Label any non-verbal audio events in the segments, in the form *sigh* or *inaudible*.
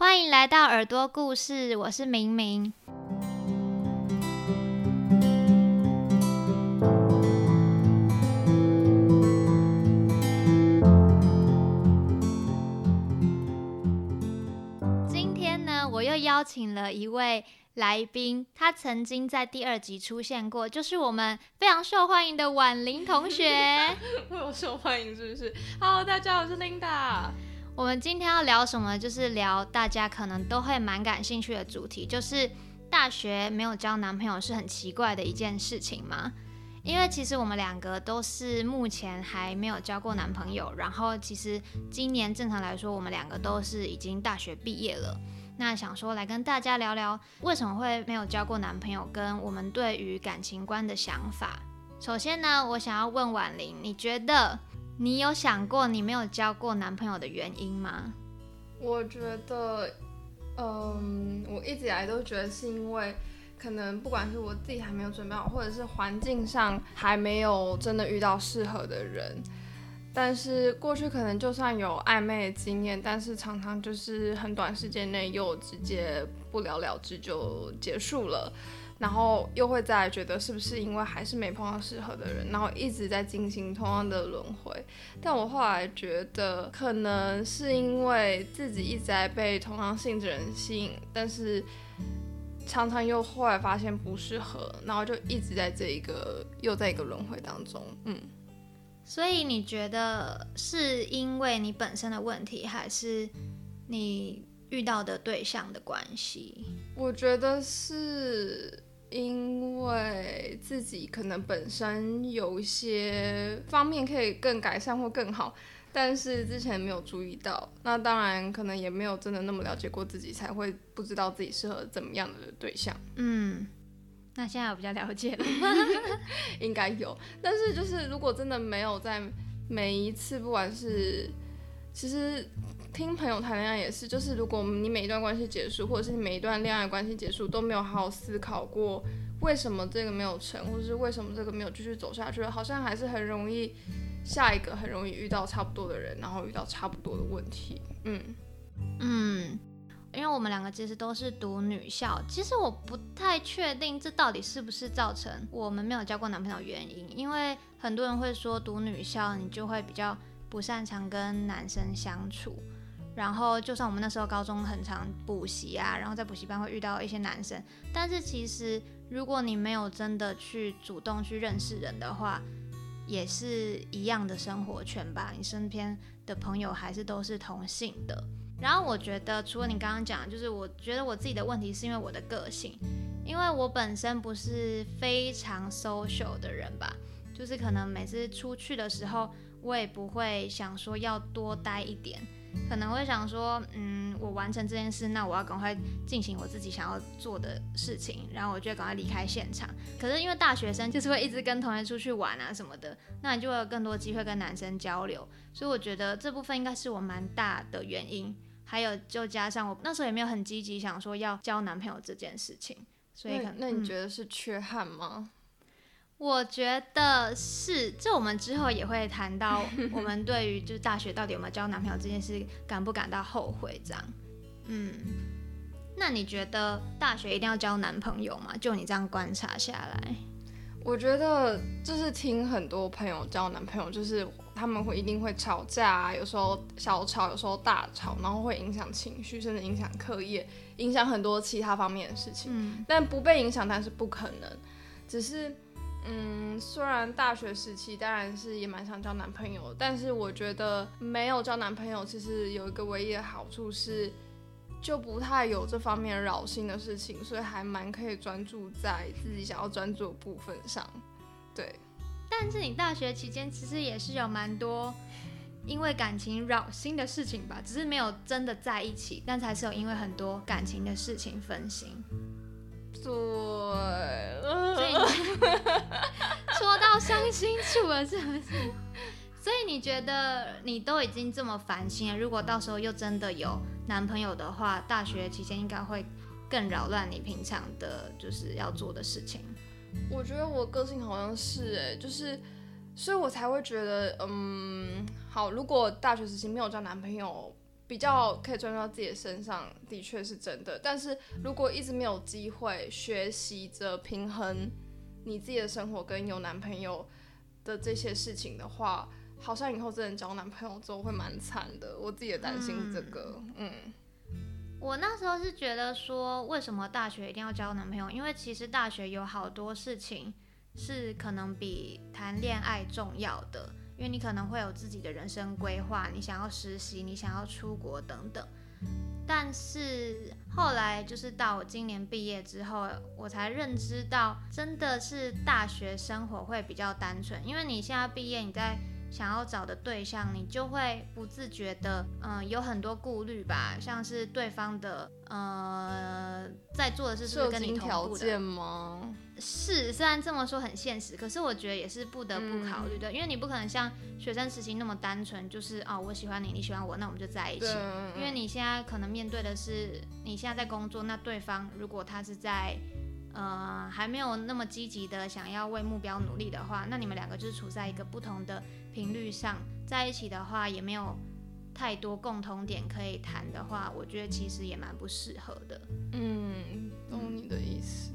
欢迎来到耳朵故事，我是明明。今天呢，我又邀请了一位来宾，他曾经在第二集出现过，就是我们非常受欢迎的婉玲同学。*laughs* 我受欢迎是不是？Hello，大家好，我是 Linda。我们今天要聊什么？就是聊大家可能都会蛮感兴趣的主题，就是大学没有交男朋友是很奇怪的一件事情吗？因为其实我们两个都是目前还没有交过男朋友，然后其实今年正常来说，我们两个都是已经大学毕业了。那想说来跟大家聊聊为什么会没有交过男朋友，跟我们对于感情观的想法。首先呢，我想要问婉玲，你觉得你有想过你没有交过男朋友的原因吗？我觉得，嗯，我一直以来都觉得是因为。可能不管是我自己还没有准备好，或者是环境上还没有真的遇到适合的人，但是过去可能就算有暧昧的经验，但是常常就是很短时间内又直接不了了之就结束了，然后又会再觉得是不是因为还是没碰到适合的人，然后一直在进行同样的轮回。但我后来觉得，可能是因为自己一直在被同样性质人吸引，但是。常常又后来发现不适合，然后就一直在这一个又在一个轮回当中，嗯。所以你觉得是因为你本身的问题，还是你遇到的对象的关系？我觉得是因为自己可能本身有一些方面可以更改善或更好。但是之前没有注意到，那当然可能也没有真的那么了解过自己，才会不知道自己适合怎么样的对象。嗯，那现在我比较了解了，应该有。但是就是如果真的没有在每一次，不管是其实听朋友谈恋爱也是，就是如果你每一段关系结束，或者是你每一段恋爱关系结束都没有好好思考过为什么这个没有成，或者是为什么这个没有继续走下去，好像还是很容易。下一个很容易遇到差不多的人，然后遇到差不多的问题。嗯嗯，因为我们两个其实都是读女校，其实我不太确定这到底是不是造成我们没有交过男朋友原因。因为很多人会说读女校你就会比较不擅长跟男生相处，然后就算我们那时候高中很常补习啊，然后在补习班会遇到一些男生，但是其实如果你没有真的去主动去认识人的话，也是一样的生活圈吧，你身边的朋友还是都是同性的。然后我觉得，除了你刚刚讲，就是我觉得我自己的问题是因为我的个性，因为我本身不是非常 social 的人吧，就是可能每次出去的时候，我也不会想说要多待一点。可能会想说，嗯，我完成这件事，那我要赶快进行我自己想要做的事情，然后我就赶快离开现场。可是因为大学生就是会一直跟同学出去玩啊什么的，那你就会有更多机会跟男生交流。所以我觉得这部分应该是我蛮大的原因。还有就加上我那时候也没有很积极想说要交男朋友这件事情，所以那你觉得是缺憾吗？我觉得是，这我们之后也会谈到，我们对于就是大学到底有没有交男朋友这件事，感不感到后悔这样？嗯，那你觉得大学一定要交男朋友吗？就你这样观察下来，我觉得就是听很多朋友交男朋友，就是他们会一定会吵架，有时候小吵，有时候大吵，然后会影响情绪，甚至影响课业，影响很多其他方面的事情。嗯，但不被影响，但是不可能，只是。嗯，虽然大学时期当然是也蛮想交男朋友，但是我觉得没有交男朋友，其实有一个唯一的好处是，就不太有这方面扰心的事情，所以还蛮可以专注在自己想要专注的部分上。对，但是你大学期间其实也是有蛮多因为感情扰心的事情吧，只是没有真的在一起，但还是有因为很多感情的事情分心。对，所以 *laughs* 说到伤心处了，是不是？所以你觉得你都已经这么烦心了，如果到时候又真的有男朋友的话，大学期间应该会更扰乱你平常的就是要做的事情。我觉得我个性好像是哎，就是，所以我才会觉得，嗯，好，如果大学时期没有交男朋友。比较可以专注到自己的身上，的确是真的。但是如果一直没有机会学习着平衡你自己的生活跟有男朋友的这些事情的话，好像以后真的交男朋友之后会蛮惨的。我自己也担心这个，嗯。我那时候是觉得说，为什么大学一定要交男朋友？因为其实大学有好多事情是可能比谈恋爱重要的，因为你可能会有自己的人生规划，你想要实习，你想要出国等等。但是后来就是到我今年毕业之后，我才认知到，真的是大学生活会比较单纯，因为你现在毕业，你在。想要找的对象，你就会不自觉的，嗯，有很多顾虑吧，像是对方的，呃，在做的是是跟你同步的吗？是，虽然这么说很现实，可是我觉得也是不得不考虑的，因为你不可能像学生时期那么单纯，就是哦，我喜欢你，你喜欢我，那我们就在一起。因为你现在可能面对的是，你现在在工作，那对方如果他是在。呃，还没有那么积极的想要为目标努力的话，那你们两个就是处在一个不同的频率上，在一起的话也没有太多共同点可以谈的话，我觉得其实也蛮不适合的。嗯，懂你的意思。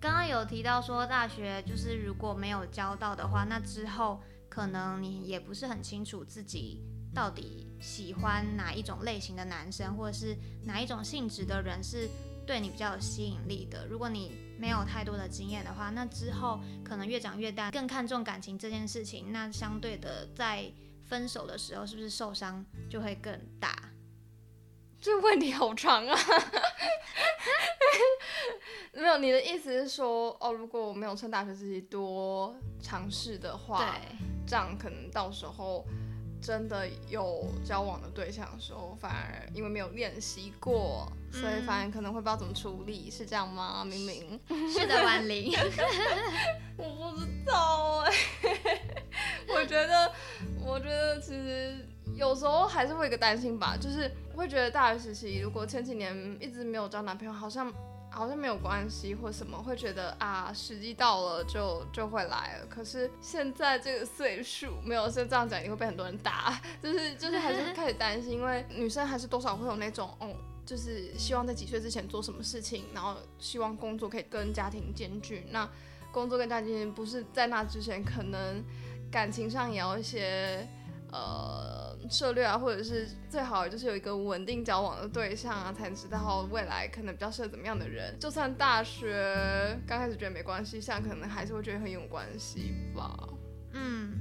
刚刚有提到说大学就是如果没有交到的话，那之后可能你也不是很清楚自己到底喜欢哪一种类型的男生，或者是哪一种性质的人是。对你比较有吸引力的，如果你没有太多的经验的话，那之后可能越长越大，更看重感情这件事情，那相对的在分手的时候，是不是受伤就会更大？这个问题好长啊！*laughs* 没有，你的意思是说，哦，如果我没有趁大学时期多尝试的话，这样可能到时候。真的有交往的对象的时候，反而因为没有练习过，所以反而可能会不知道怎么处理，是这样吗？*laughs* 明明是的，婉玲，*laughs* 我不知道哎，*laughs* 我觉得，我觉得其实有时候还是会有个担心吧，就是会觉得大学时期如果前几年一直没有交男朋友，好像。好像没有关系或什么，会觉得啊，时机到了就就会来了。可是现在这个岁数，没有是这样讲，一定会被很多人打。就是就是还是开始担心，因为女生还是多少会有那种，哦，就是希望在几岁之前做什么事情，然后希望工作可以跟家庭兼具。那工作跟家庭不是在那之前，可能感情上也要一些。呃，策略啊，或者是最好就是有一个稳定交往的对象啊，才知道未来可能比较适合怎么样的人。就算大学刚开始觉得没关系，现在可能还是会觉得很有关系吧。嗯，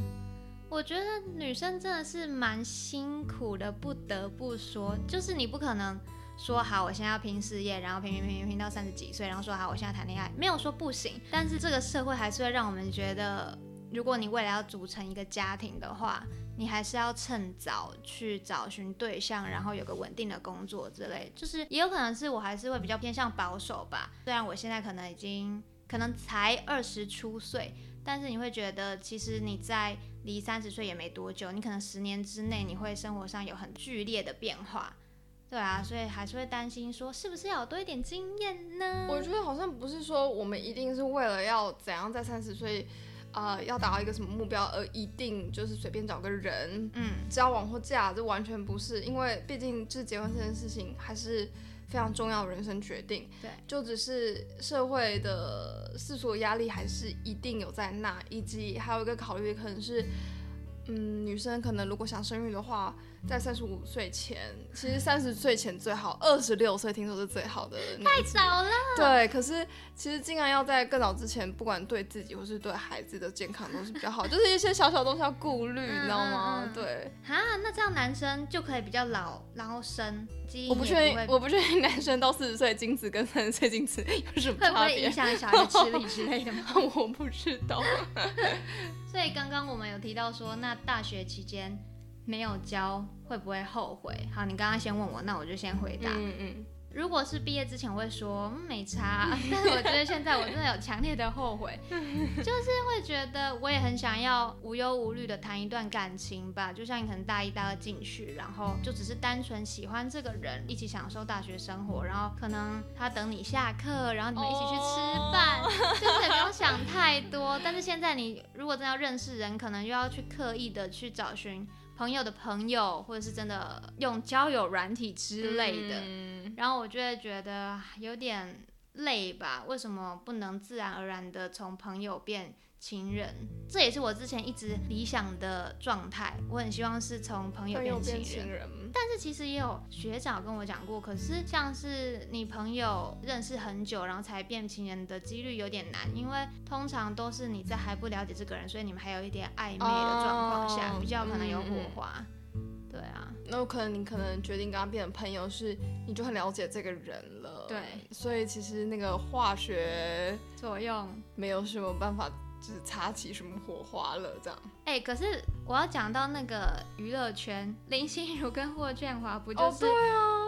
我觉得女生真的是蛮辛苦的，不得不说，就是你不可能说好我现在要拼事业，然后拼拼拼拼拼到三十几岁，然后说好我现在谈恋爱，没有说不行。但是这个社会还是会让我们觉得，如果你未来要组成一个家庭的话。你还是要趁早去找寻对象，然后有个稳定的工作之类，就是也有可能是我还是会比较偏向保守吧。虽然我现在可能已经可能才二十出岁，但是你会觉得其实你在离三十岁也没多久，你可能十年之内你会生活上有很剧烈的变化，对啊，所以还是会担心说是不是要多一点经验呢？我觉得好像不是说我们一定是为了要怎样在三十岁。啊，要达到一个什么目标，而一定就是随便找个人，嗯，交往或嫁，这完全不是，因为毕竟是结婚这件事情还是非常重要的人生决定，对，就只是社会的世俗压力还是一定有在那，以及还有一个考虑可能是，嗯，女生可能如果想生育的话。在三十五岁前，其实三十岁前最好，二十六岁听说是最好的。太早了。对，可是其实尽量要在更早之前，不管对自己或是对孩子的健康都是比较好，就是一些小小东西要顾虑，你知道吗？对。啊，那这样男生就可以比较老，然后生基因我不确定，我不确定男生到四十岁精子跟三十岁精子有什么差别？会不会影响小孩 *laughs* 吃力之类的吗？我不知道。所以刚刚我们有提到说，那大学期间。没有交会不会后悔？好，你刚刚先问我，那我就先回答。嗯嗯。如果是毕业之前，我会说没差，*laughs* 但是我觉得现在我真的有强烈的后悔，*laughs* 就是会觉得我也很想要无忧无虑的谈一段感情吧。就像你可能大一、大二进去，然后就只是单纯喜欢这个人，一起享受大学生活，然后可能他等你下课，然后你们一起去吃饭，就是也不用想太多。但是现在你如果真要认识人，可能又要去刻意的去找寻。朋友的朋友，或者是真的用交友软体之类的，嗯然后我就会觉得啊有点累吧？为什么不能自然而然的从朋友变情人？这也是我之前一直理想的状态。我很希望是从朋友变情人。情人，但是其实也有学长跟我讲过，可是像是你朋友认识很久，然后才变情人的几率有点难，因为通常都是你在还不了解这个人，所以你们还有一点暧昧的状况下，哦比较可能有火嗯嗯花。对啊，那有可能你可能决定跟他变成朋友，是你就很了解这个人了。对，所以其实那个化学作用。没有什么办法，就是擦起什么火花了，这样。哎、可是我要讲到那个娱乐圈，林心如跟霍建华不就哦，是、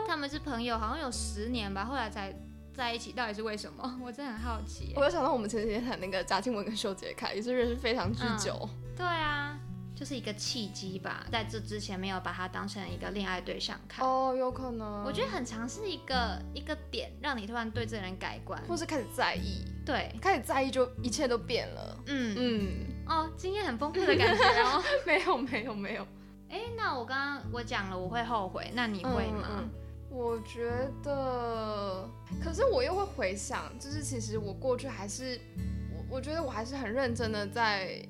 他们是朋友，好像有十年吧，后来才在一起，到底是为什么？*laughs* 我真的很好奇耶。我又想到我们前几天谈那个贾静雯跟修杰楷，也是认识非常之久。对啊，就是一个契机吧，在这之前没有把他当成一个恋爱对象看。哦，有可能。我觉得很常是一个一个点，让你突然对这个人改观。或是开始在意，对，开始在意就一切都变了。嗯，嗯，哦，经验很丰富的感觉哦。*laughs* 没有没有没有，哎、那我刚刚我讲了，我会后悔，那你会吗？嗯嗯我觉得，可是我又会回想，就是其实我过去还是，我我觉得我还是很认真的在，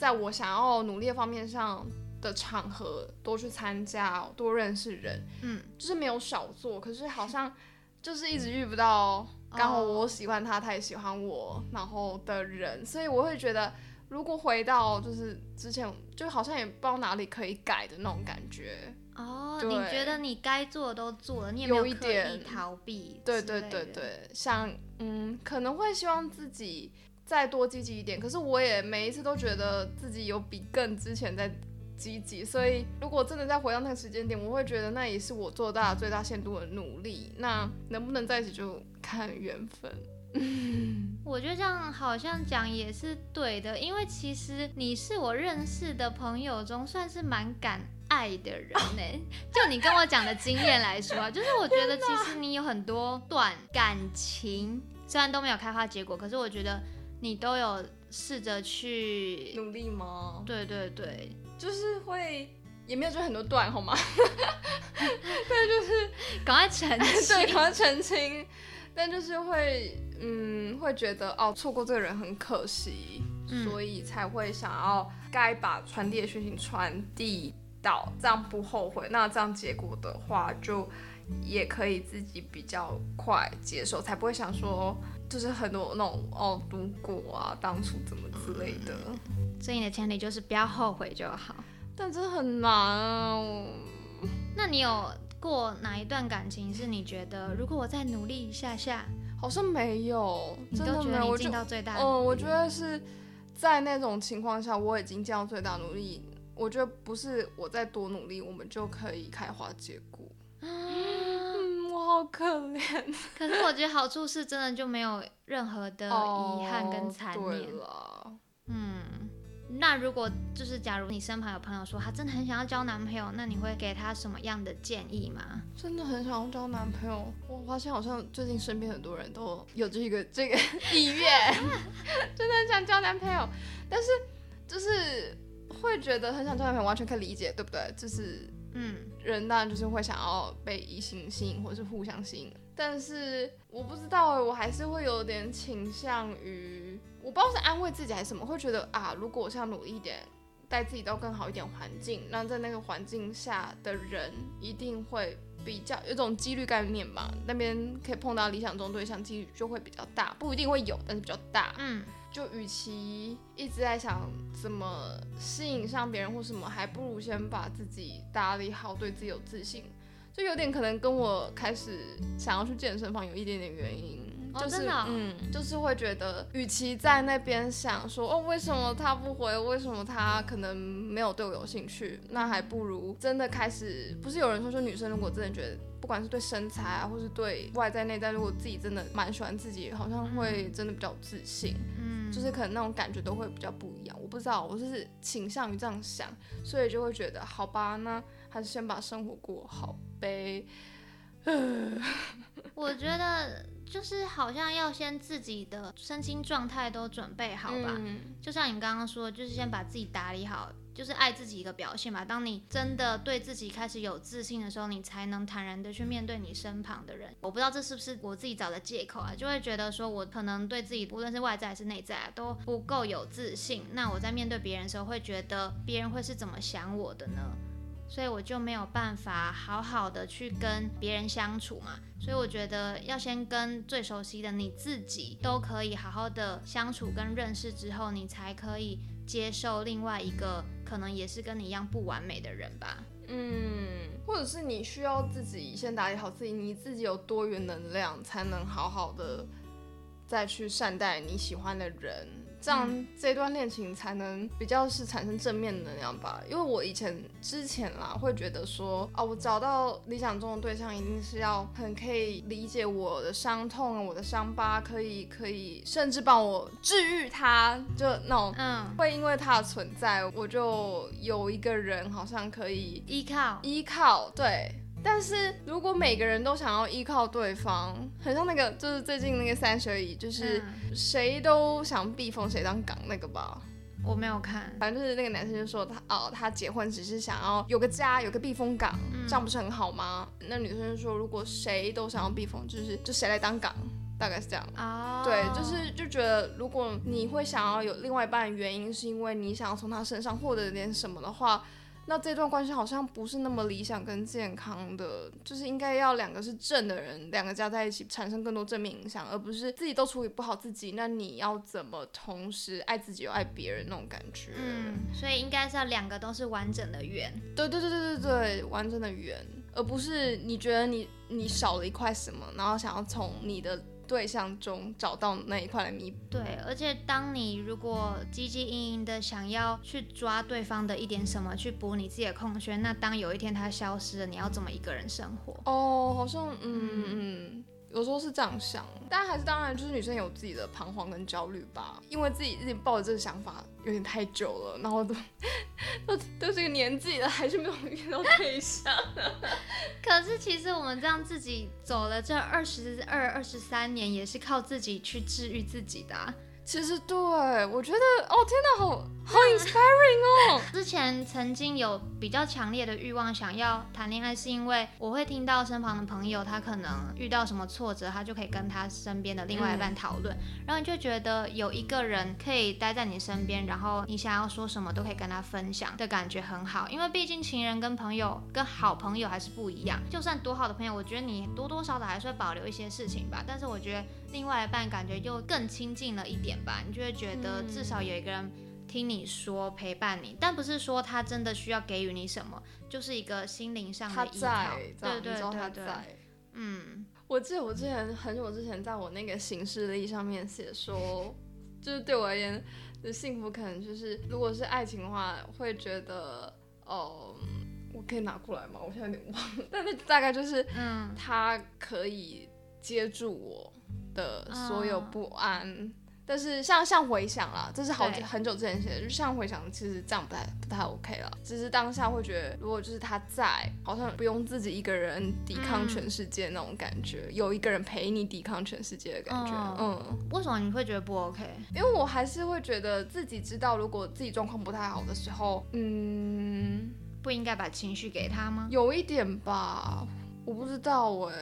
在我想要努力的方面上的场合多去参加，多认识人，嗯，就是没有少做，可是好像 *laughs* 就是一直遇不到刚好哦我喜欢他，他也喜欢我，然后的人，所以我会觉得。如果回到就是之前，就好像也不知道哪里可以改的那种感觉。哦，你觉得你该做的都做了，你也有没刻意逃避？对对对，对，像嗯，可能会希望自己再多积极一点，可是我也每一次都觉得自己有比更之前在积极，所以如果真的再回到那个时间点，我会觉得那也是我做大最大限度的努力。那能不能在一起就看缘分。*laughs* 我觉得这样好像讲也是对的，因为其实你是我认识的朋友中算是蛮敢爱的人呢。*laughs* 就你跟我讲的经验来说啊，就是我觉得其实你有很多段感情，虽然都没有开花结果，可是我觉得你都有试着去，努力吗？对对对，就是会。也没有就很多段好吗？*laughs* 但就是赶快澄清 *laughs* 对，赶快澄清。但就是会，嗯，会觉得哦，错过这个人很可惜，嗯所以才会想要该把传递的讯息传递到，这样不后悔。那这样结果的话，就也可以自己比较快接受，才不会想说，就是很多那种哦，如果啊，当初怎么之类的。所以你的前提就是不要后悔就好。但真的很难啊。那你有过哪一段感情是你觉得，如果我再努力一下下，好像没有，你真的没有，尽到最大的嗯，努力我觉得是在那种情况下，我已经尽到最大努力。我觉得不是我再多努力，我们就可以开花结果。好可怜。*laughs* 可是我觉得好处是真的就没有任何的遗憾跟残念。了，嗯，那如果就是假如你身旁有朋友说他真的很想要交男朋友，那你会给他什么样的建议吗？真的很想要交男朋友。我发现好像最近身边很多人都有这个这个意愿，*laughs* 真的很想交男朋友，但是就是会觉得很想交男朋友，完全可以理解，对不对？就是嗯，人当然就是会想要被异性吸引，或者是互相吸引。但是我不知道哎，我还是会有点倾向于，我不知道是安慰自己还是什么，会觉得啊，如果我想努力一点，带自己到更好一点环境，那在那个环境下的人一定会比较有种几率概念嘛，那边可以碰到理想中对象几率就会比较大，不一定会有，但是比较大。嗯，就与其一直在想怎么吸引上别人或什么，还不如先把自己打理好，对自己有自信。就有点可能跟我开始想要去健身房有一点点原因，就是、嗯，就是会觉得，与其在那边想说哦为什么他不回，为什么他可能没有对我有兴趣，那还不如真的开始。不是有人说说女生如果真的觉得，不管是对身材啊，或是对外在内在，如果自己真的蛮喜欢自己，好像会真的比较自信。嗯，就是可能那种感觉都会比较不一样。我不知道，我就是倾向于这样想，所以就会觉得好吧，那还是先把生活过好呗。*laughs* 我觉得就是好像要先自己的身心状态都准备好吧。嗯就像你刚刚说，就是先把自己打理好，就是爱自己一个表现吧。当你真的对自己开始有自信的时候，你才能坦然的去面对你身旁的人。我不知道这是不是我自己找的借口啊，就会觉得说我可能对自己无论是外在还是内在啊都不够有自信。那我在面对别人的时候，会觉得别人会是怎么想我的呢？所以我就没有办法好好的去跟别人相处嘛。所以我觉得要先跟最熟悉的你自己都可以好好的相处跟认识之后，你才可以接受另外一个可能也是跟你一样不完美的人吧。嗯，或者是你需要自己先打理好自己，你自己有多元能量，才能好好的再去善待你喜欢的人。这样这段恋情才能比较是产生正面能量吧。因为我以前之前啦，会觉得说，啊，我找到理想中的对象，一定是要很可以理解我的伤痛、我的伤疤，可以可以甚至帮我治愈它，就那种，嗯，会因为他的存在，我就有一个人好像可以依靠依靠，对。但是如果每个人都想要依靠对方，很像那个就是最近那个三十而已，就是谁都想避风谁当港那个吧。我没有看，反正就是那个男生就说他哦，他结婚只是想要有个家，有个避风港，这样不是很好吗？那女生就说如果谁都想要避风，就是就谁来当港，大概是这样。哦，对，就是就觉得如果你会想要有另外一半原因，是因为你想要从他身上获得点什么的话。那这段关系好像不是那么理想跟健康的，就是应该要两个是正的人，两个加在一起产生更多正面影响，而不是自己都处理不好自己，那你要怎么同时爱自己又爱别人那种感觉？嗯，所以应该是要两个都是完整的圆。对对对对对对，完整的圆，而不是你觉得你你少了一块什么，然后想要从你的。对象中找到那一块的弥补。对，而且当你如果汲汲营营的想要去抓对方的一点什么去补你自己的空缺，那当有一天他消失了，你要怎么一个人生活？哦，好像嗯嗯。有时候是这样想，但还是当然就是女生有自己的彷徨跟焦虑吧，因为自己自己抱着这个想法有点太久了，然后都 *laughs* 都都这个年纪了，还是没有遇到对象。*laughs* 可是其实我们这样自己走了这二十二、二十三年，也是靠自己去治愈自己的。其实对我觉得，哦天哪，好好 inspiring 哦！*laughs* 之前曾经有比较强烈的欲望想要谈恋爱，是因为我会听到身旁的朋友，他可能遇到什么挫折，他就可以跟他身边的另外一半讨论，然后你就觉得有一个人可以待在你身边，然后你想要说什么都可以跟他分享的感觉很好。因为毕竟情人跟朋友跟好朋友还是不一样，就算多好的朋友，我觉得你多多少少还是会保留一些事情吧。但是我觉得另外一半感觉又更亲近了一点。吧，你就会觉得至少有一个人听你说陪伴你，但不是说他真的需要给予你什么，就是一个心灵上的依靠。对对对对，嗯，我记得我之前很久之前在我那个行事历上面写说，就是对我而言的幸福可能就是如果是爱情的话，会觉得哦，我可以拿过来吗？我现在有点忘了，但是大概就是嗯，他可以接住我的所有不安。但是像像回想啦，这是好久很久之前写的，就像回想，其实这样不太不太 OK 了。只是当下会觉得，如果就是他在，好像不用自己一个人抵抗全世界那种感觉，有一个人陪你抵抗全世界的感觉。嗯，为什么你会觉得不 OK？因为我还是会觉得自己知道，如果自己状况不太好的时候，嗯，不应该把情绪给他吗？有一点吧。我不知道哎，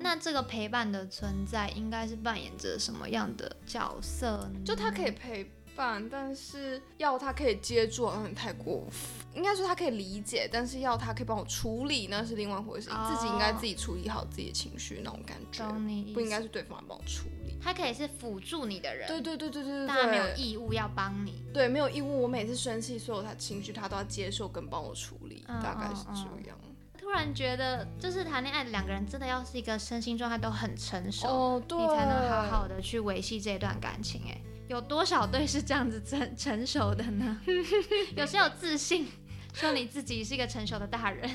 那这个陪伴的存在应该是扮演着什么样的角色呢？就他可以陪伴，但是要他可以接住好像太过分。应该说他可以理解，但是要他可以帮我处理，那是另外一回事。自己应该自己处理好自己的情绪那种感觉，不应该是对方来帮我处理。他可以是辅助你的人，对对对对对对，但没有义务要帮你。对，没有义务。我每次生气，所有他情绪他都要接受跟帮我处理，大概是这样。突然觉得，就是谈恋爱的两个人，真的要是一个身心状态都很成熟，你才能好好的去维系这段感情。哎，有多少对是这样子成成熟的呢？*laughs* 有些有自信，说你自己是一个成熟的大人。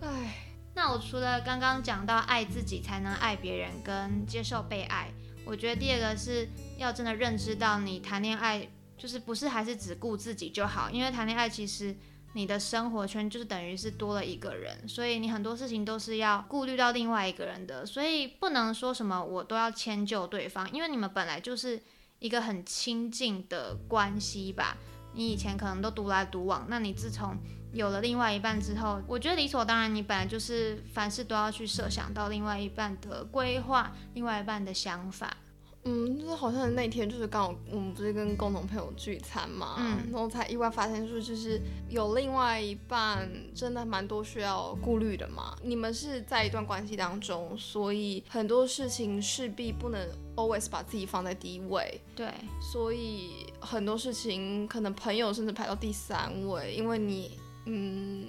唉，那我除了刚刚讲到爱自己才能爱别人跟接受被爱，我觉得第二个是要真的认知到，你谈恋爱就是不是还是只顾自己就好，因为谈恋爱其实。你的生活圈就是等于是多了一个人，所以你很多事情都是要顾虑到另外一个人的，所以不能说什么我都要迁就对方，因为你们本来就是一个很亲近的关系吧。你以前可能都独来独往，那你自从有了另外一半之后，我觉得理所当然，你本来就是凡事都要去设想到另外一半的规划，另外一半的想法。嗯，就是好像那天就是刚好我们不是跟共同朋友聚餐嘛，嗯。然后才意外发现说就是有另外一半真的蛮多需要顾虑的嘛。你们是在一段关系当中，所以很多事情势必不能 always 把自己放在第一位，对，所以很多事情可能朋友甚至排到第三位，因为你嗯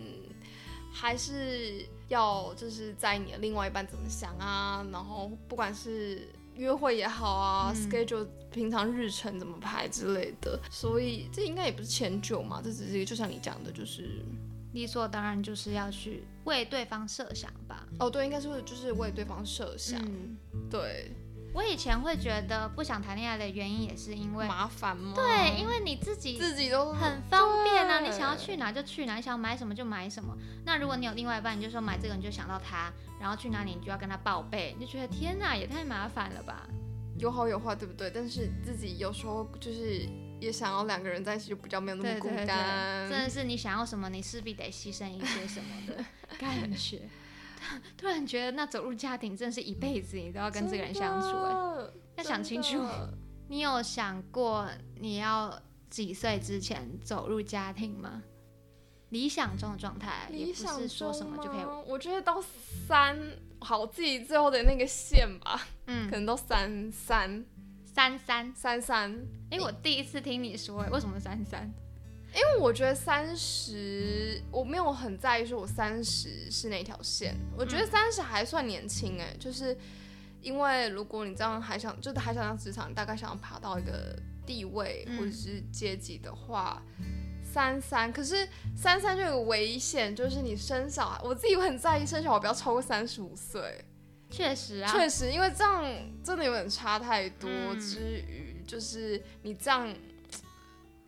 还是要就是在你的另外一半怎么想啊，然后不管是约会也好啊、嗯。s c h e d u l e 平常日程怎么排之类的，所以这应该也不是迁就嘛，这只是就像你讲的，就是理所当然就是要去为对方设想吧。哦对，应该是就是为对方设想，嗯，对，我以前会觉得不想谈恋爱的原因也是因为，麻烦吗？对，因为你自己自己都很方便啊，你想要去哪就去哪，你想要买什么就买什么。那如果你有另外一半，你就说买这个你就想到他，然后去哪里你就要跟他报备，你就觉得天哪，也太麻烦了吧？有好有坏，对不对？但是自己有时候就是也想要两个人在一起，就比较没有那么孤单。真的是你想要什么，你势必得牺牲一些什么的 *laughs* 感觉。*laughs* 突然觉得，那走入家庭真的是一辈子，你都要跟这个人相处、哎，哎，要想清楚你有想过你要几岁之前走入家庭吗？理想中的状态，也不理想是说什么就可以我觉得到三，好，自己最后的那个线吧，嗯可嗯，能到三三三三。三三。哎、我第一次听你说，哎为什么三三？因为我觉得三十，我没有很在意说我三十是哪条线，我觉得三十还算年轻哎、就是因为如果你这样还想，就是还想让职场大概想要爬到一个地位嗯或者是阶级的话，三三，可是三三就有危险，就是你生小孩，我自己会很在意生小孩不要超过三十五岁，确实啊，确实，因为这样真的有点差太多。嗯。之余，就是你这样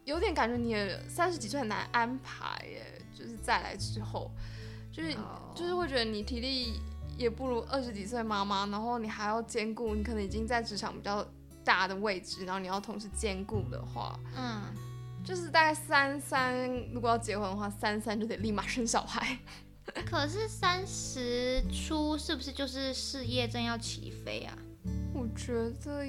有点感觉你也三十几岁很难安排耶，就是再来之后，就是、哦就是会觉得你体力也不如二十几岁妈妈，然后你还要兼顾，你可能已经在职场比较大的位置，然后你要同时兼顾的话，嗯，就是大概三三，如果要结婚的话，三三就得立马生小孩。*laughs* 可是三十出是不是就是事业正要起飞啊？我觉得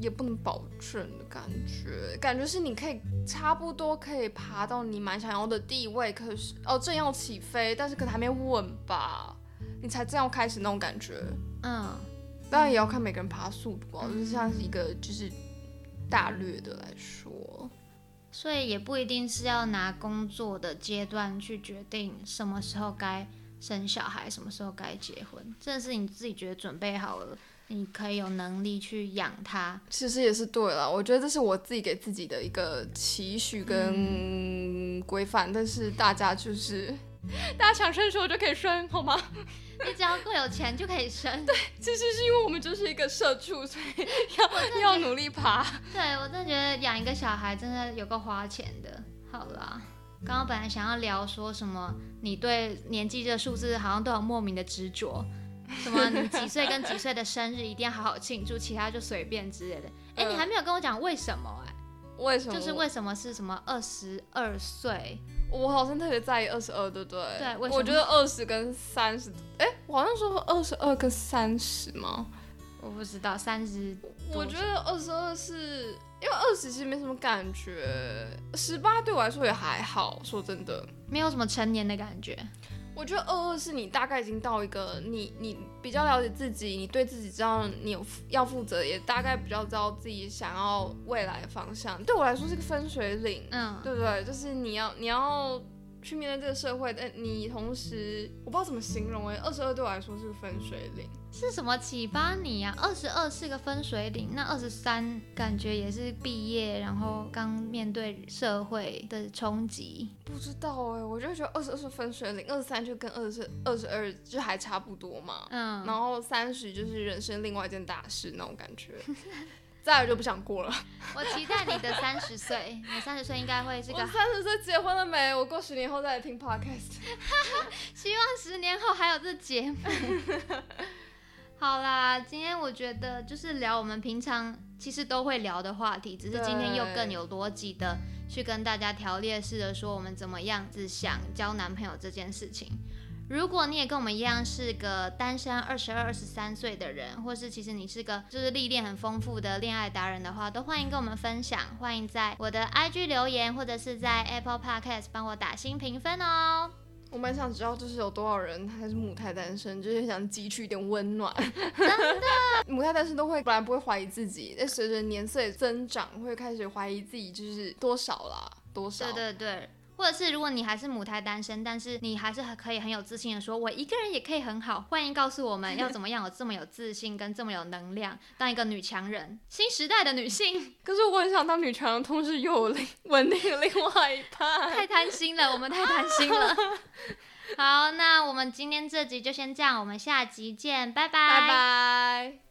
也不能保证的感觉，感觉是你可以差不多可以爬到你蛮想要的地位，可是哦正要起飞，但是可能还没稳吧，你才正要开始那种感觉。嗯，当然也要看每个人爬速度啊，就是像是一个就是大略的来说，所以也不一定是要拿工作的阶段去决定什么时候该生小孩，什么时候该结婚，真的是你自己觉得准备好了，你可以有能力去养它。其实也是对了。我觉得这是我自己给自己的一个期许跟规范，但是大家就是大家想生的时候就可以生，好吗？你只要够有钱就可以生。对其实是因为我们就是一个社畜，所以要要努力爬。对我真的觉得养一个小孩真的有够花钱的。好啦，刚刚本来想要聊说什么，你对年纪这个数字好像都有莫名的执着，什么你几岁跟几岁的生日一定要好好庆祝，其他就随便之类的。哎、嗯你还没有跟我讲为什么哎、为什么？就是为什么是什么二十二岁？我好像特别在意二十二，对不对？对我觉得二十跟三十，哎，我好像说二十二跟三十吗？我不知道三十，我觉得二十二是因为二十其实没什么感觉，十八对我来说也还好。说真的，没有什么成年的感觉。我觉得二二是你大概已经到一个你你比较了解自己，你对自己知道你有要负责，也大概比较知道自己想要未来的方向。对我来说是个分水岭。嗯，对不对？就是你要你要去面对这个社会，但你同时我不知道怎么形容哎，二十二对我来说是个分水岭。是什么启发你呀、二十二是个分水岭，那二十三感觉也是毕业，然后刚面对社会的冲击。不知道哎，我就觉得二十二是分水岭，二十三就跟二十二十二就还差不多嘛。嗯，然后三十就是人生另外一件大事那种感觉。*laughs* 再来就不想过了。*laughs* 我期待你的三十岁，你三十岁应该会是我个，三十岁结婚了没？我过十年后再来听 podcast。*laughs* 希望十年后还有这节目。好啦，今天我觉得就是聊我们平常其实都会聊的话题，只是今天又更有逻辑的去跟大家条列式的说我们怎么样子想交男朋友这件事情。如果你也跟我们一样是个单身二十二、二十三岁的人，或是其实你是个就是历练很丰富的恋爱达人的话，都欢迎跟我们分享。欢迎在我的 IG 留言，或者是在 Apple Podcast 帮我打新评分哦。我蛮想知道，就是有多少人还是母胎单身，就是想汲取一点温暖。真的，*laughs* 母胎单身都会本来不会怀疑自己，但随着年岁增长，会开始怀疑自己，就是多少啦，多少。对对对。或者是如果你还是母胎单身，但是你还是很可以很有自信的说，我一个人也可以很好。欢迎告诉我们要怎么样有这么有自信跟这么有能量，当一个女强人，新时代的女性。*laughs* 可是我很想当女强人，同时又有另稳定的另外一半。太贪心了，我们太贪心了。好，那我们今天这集就先这样，我们下集见，拜拜，拜拜。